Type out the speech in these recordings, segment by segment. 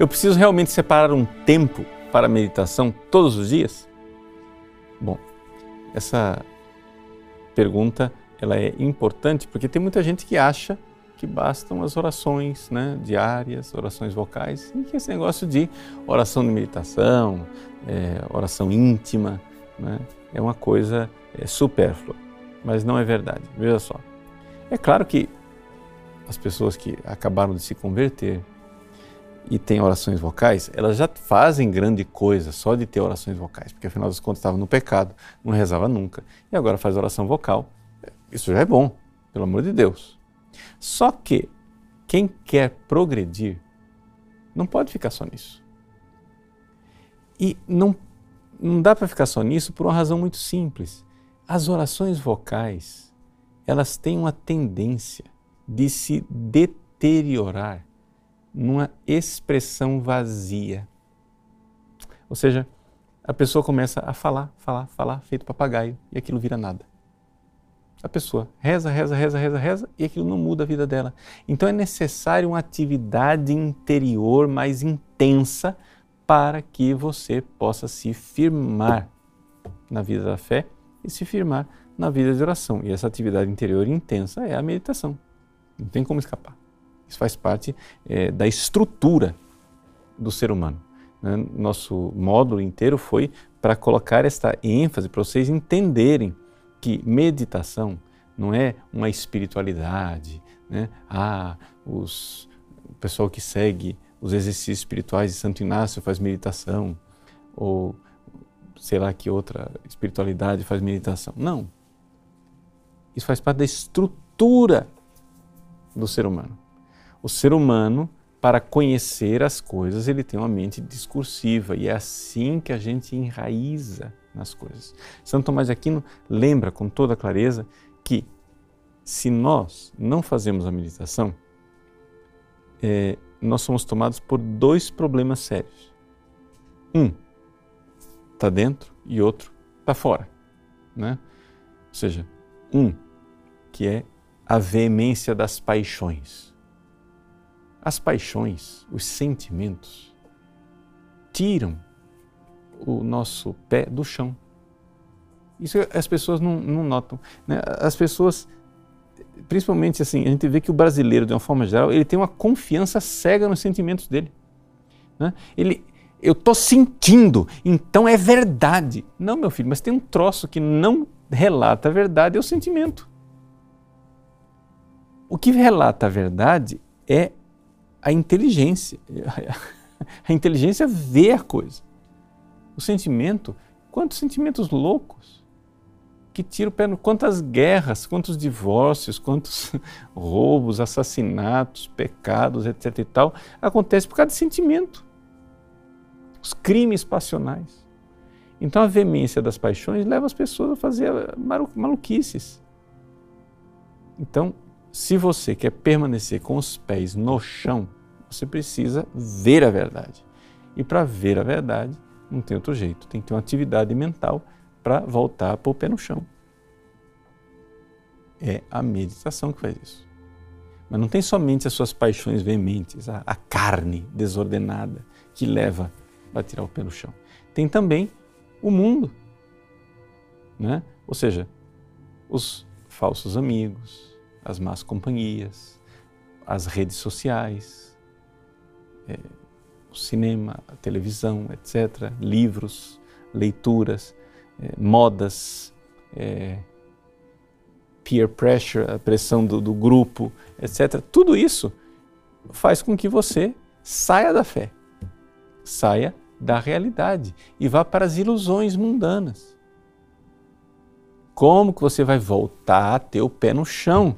Eu preciso realmente separar um tempo para meditação todos os dias? Bom, essa pergunta ela é importante porque tem muita gente que acha que bastam as orações né, diárias, orações vocais, e que esse negócio de oração de meditação, é, oração íntima, né, é uma coisa é, supérflua. Mas não é verdade, veja só. É claro que as pessoas que acabaram de se converter e têm orações vocais, elas já fazem grande coisa só de ter orações vocais, porque afinal das contas estava no pecado, não rezava nunca, e agora faz oração vocal. Isso já é bom, pelo amor de Deus. Só que quem quer progredir não pode ficar só nisso. E não, não dá para ficar só nisso por uma razão muito simples. As orações vocais, elas têm uma tendência de se deteriorar numa expressão vazia. Ou seja, a pessoa começa a falar, falar, falar, feito papagaio, e aquilo vira nada a pessoa reza, reza, reza, reza, reza e aquilo não muda a vida dela. Então é necessário uma atividade interior mais intensa para que você possa se firmar na vida da fé e se firmar na vida de oração. E essa atividade interior intensa é a meditação. Não tem como escapar. Isso faz parte é, da estrutura do ser humano. Né? Nosso módulo inteiro foi para colocar esta ênfase, para vocês entenderem que meditação não é uma espiritualidade, né? Ah, os, o pessoal que segue os exercícios espirituais de Santo Inácio faz meditação, ou sei lá que outra espiritualidade faz meditação. Não. Isso faz parte da estrutura do ser humano. O ser humano, para conhecer as coisas, ele tem uma mente discursiva e é assim que a gente enraiza nas coisas. Santo Tomás de Aquino lembra com toda clareza que se nós não fazemos a meditação, é, nós somos tomados por dois problemas sérios. Um está dentro e outro está fora. Né? Ou seja, um que é a veemência das paixões. As paixões, os sentimentos, tiram o nosso pé do chão. Isso as pessoas não, não notam. Né? As pessoas, principalmente assim, a gente vê que o brasileiro, de uma forma geral, ele tem uma confiança cega nos sentimentos dele. Né? Ele, eu estou sentindo, então é verdade. Não, meu filho, mas tem um troço que não relata a verdade, é o sentimento. O que relata a verdade é a inteligência. A inteligência vê a coisa. O sentimento, quantos sentimentos loucos que tiram o pé no. Quantas guerras, quantos divórcios, quantos roubos, assassinatos, pecados, etc. e tal, acontece por causa de sentimento. Os crimes passionais. Então a veemência das paixões leva as pessoas a fazer maluquices. Então, se você quer permanecer com os pés no chão, você precisa ver a verdade. E para ver a verdade, não tem outro jeito, tem que ter uma atividade mental para voltar a pôr o pé no chão. É a meditação que faz isso. Mas não tem somente as suas paixões veementes, a, a carne desordenada que leva a tirar o pé no chão. Tem também o mundo, né? ou seja, os falsos amigos, as más companhias, as redes sociais, é, o cinema, a televisão, etc., livros, leituras, é, modas, é, peer pressure, a pressão do, do grupo, etc. Tudo isso faz com que você saia da fé, saia da realidade e vá para as ilusões mundanas. Como que você vai voltar a ter o pé no chão?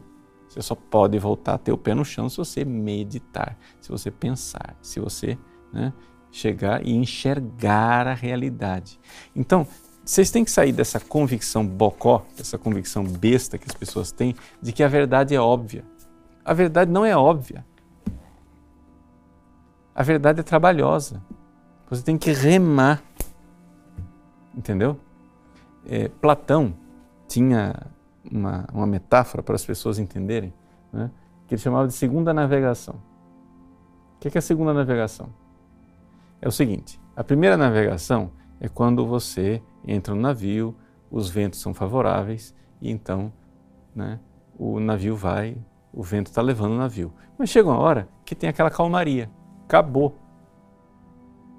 Você só pode voltar a ter o pé no chão se você meditar, se você pensar, se você né, chegar e enxergar a realidade. Então, vocês têm que sair dessa convicção bocó, dessa convicção besta que as pessoas têm, de que a verdade é óbvia. A verdade não é óbvia. A verdade é trabalhosa. Você tem que remar. Entendeu? É, Platão tinha uma, uma metáfora para as pessoas entenderem, né, que ele chamava de segunda navegação. O que é a segunda navegação? é o seguinte: a primeira navegação é quando você entra no navio, os ventos são favoráveis e então né, o navio vai, o vento está levando o navio. Mas chega uma hora que tem aquela calmaria, acabou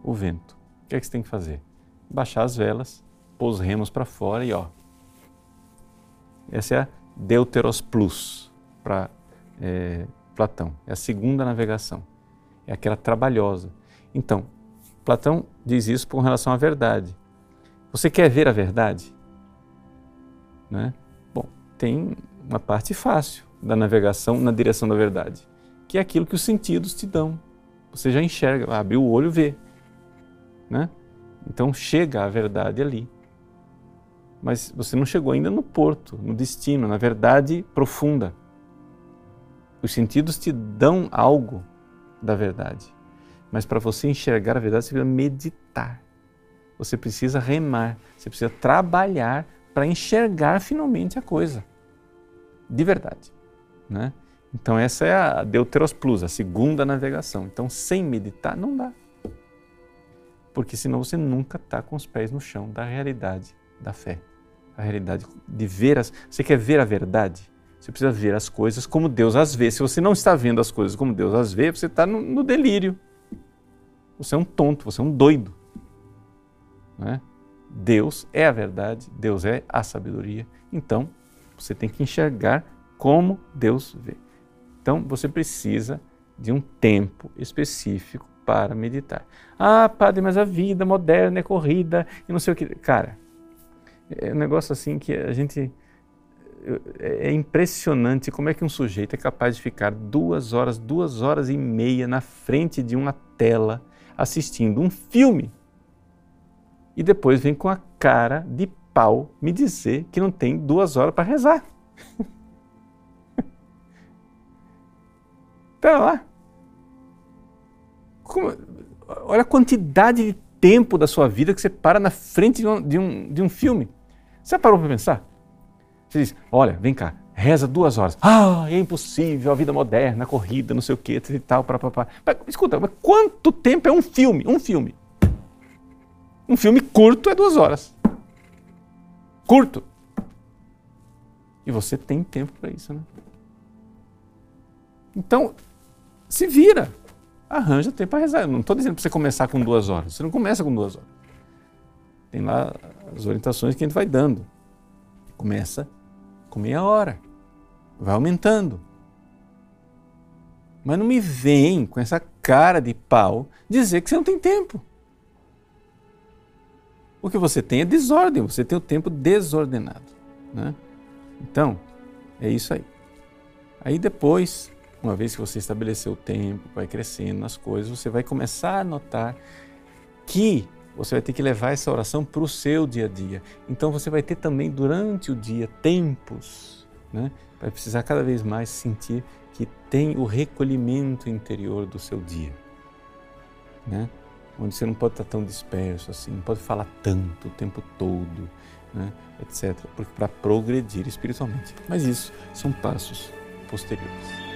o vento. O que é que você tem que fazer? Baixar as velas, pôr os remos para fora e ó. Essa é a Deuteros Plus para é, Platão. É a segunda navegação. É aquela trabalhosa. Então, Platão diz isso com relação à verdade. Você quer ver a verdade? Né? Bom, tem uma parte fácil da navegação na direção da verdade, que é aquilo que os sentidos te dão. Você já enxerga, abre o olho vê. Né? Então chega a verdade ali. Mas você não chegou ainda no porto, no destino, na verdade profunda. Os sentidos te dão algo da verdade. Mas para você enxergar a verdade, você precisa meditar. Você precisa remar, você precisa trabalhar para enxergar finalmente a coisa. De verdade. Né? Então, essa é a Deuteros Plus, a segunda navegação. Então, sem meditar, não dá. Porque senão você nunca está com os pés no chão da realidade da fé. A realidade de ver as. Você quer ver a verdade? Você precisa ver as coisas como Deus as vê. Se você não está vendo as coisas como Deus as vê, você está no, no delírio. Você é um tonto, você é um doido. Né? Deus é a verdade, Deus é a sabedoria. Então, você tem que enxergar como Deus vê. Então, você precisa de um tempo específico para meditar. Ah, padre, mas a vida moderna é corrida e não sei o que. Cara, é um negócio assim que a gente. É impressionante como é que um sujeito é capaz de ficar duas horas, duas horas e meia na frente de uma tela assistindo um filme e depois vem com a cara de pau me dizer que não tem duas horas para rezar. Pera lá. Como, olha a quantidade de tempo da sua vida que você para na frente de um, de um, de um filme. Você parou para pensar? Você diz, olha, vem cá, reza duas horas. Ah, é impossível, a vida moderna, a corrida, não sei o que, e tal, para papá. Escuta, mas quanto tempo é um filme? Um filme. Um filme curto é duas horas. Curto. E você tem tempo para isso, né? Então, se vira. Arranja tempo para rezar. Eu não estou dizendo para você começar com duas horas. Você não começa com duas horas. Tem lá as orientações que a gente vai dando. Começa com meia hora. Vai aumentando. Mas não me vem com essa cara de pau dizer que você não tem tempo. O que você tem é desordem, você tem o tempo desordenado. Né? Então, é isso aí. Aí depois, uma vez que você estabeleceu o tempo, vai crescendo nas coisas, você vai começar a notar que você vai ter que levar essa oração para o seu dia a dia. Então você vai ter também durante o dia tempos, né? vai precisar cada vez mais sentir que tem o recolhimento interior do seu dia. Né? onde você não pode estar tão disperso assim, não pode falar tanto o tempo todo, né, etc. Porque para progredir espiritualmente. Mas isso são passos posteriores.